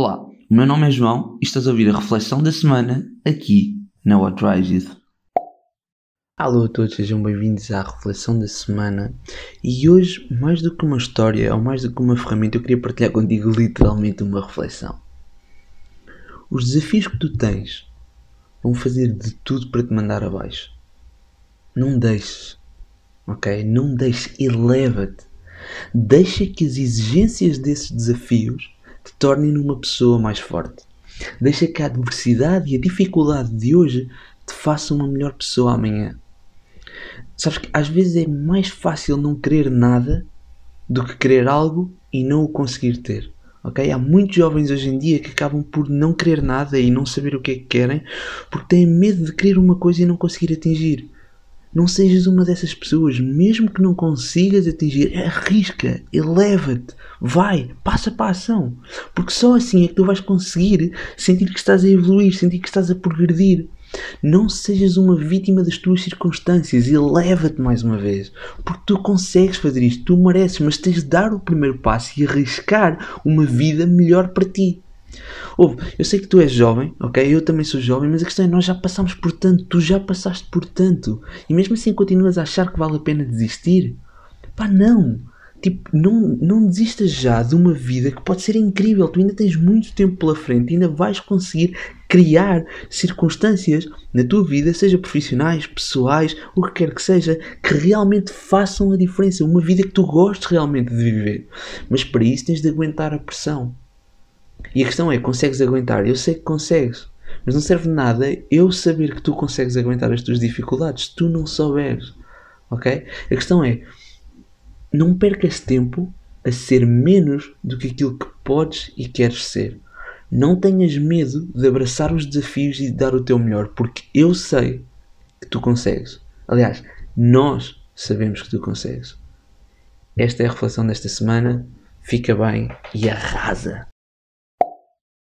Olá, o meu nome é João e estás a ouvir a reflexão da semana aqui na What Rises. Alô a todos, sejam bem-vindos à reflexão da semana. E hoje, mais do que uma história ou mais do que uma ferramenta, eu queria partilhar contigo literalmente uma reflexão. Os desafios que tu tens vão fazer de tudo para te mandar abaixo. Não deixes, ok? Não deixes, eleva-te. Deixa que as exigências desses desafios te tornem uma pessoa mais forte. Deixa que a adversidade e a dificuldade de hoje te façam uma melhor pessoa amanhã. Sabes que às vezes é mais fácil não querer nada do que querer algo e não o conseguir ter. ok? Há muitos jovens hoje em dia que acabam por não querer nada e não saber o que é que querem porque têm medo de querer uma coisa e não conseguir atingir. Não sejas uma dessas pessoas, mesmo que não consigas atingir, arrisca, eleva-te, vai, passa para a ação. Porque só assim é que tu vais conseguir sentir que estás a evoluir, sentir que estás a progredir. Não sejas uma vítima das tuas circunstâncias, eleva-te mais uma vez, porque tu consegues fazer isto, tu mereces, mas tens de dar o primeiro passo e arriscar uma vida melhor para ti. Ouve, eu sei que tu és jovem, ok? Eu também sou jovem, mas a questão é nós já passamos por tanto, tu já passaste por tanto, e mesmo assim continuas a achar que vale a pena desistir? Pá, não! Tipo, não, não desistas já de uma vida que pode ser incrível. Tu ainda tens muito tempo pela frente, ainda vais conseguir criar circunstâncias na tua vida, seja profissionais, pessoais, o que quer que seja, que realmente façam a diferença. Uma vida que tu gostes realmente de viver. Mas para isso tens de aguentar a pressão. E a questão é: consegues aguentar? Eu sei que consegues. Mas não serve nada eu saber que tu consegues aguentar as tuas dificuldades se tu não souberes. Ok? A questão é: não percas tempo a ser menos do que aquilo que podes e queres ser. Não tenhas medo de abraçar os desafios e de dar o teu melhor, porque eu sei que tu consegues. Aliás, nós sabemos que tu consegues. Esta é a reflexão desta semana. Fica bem e arrasa!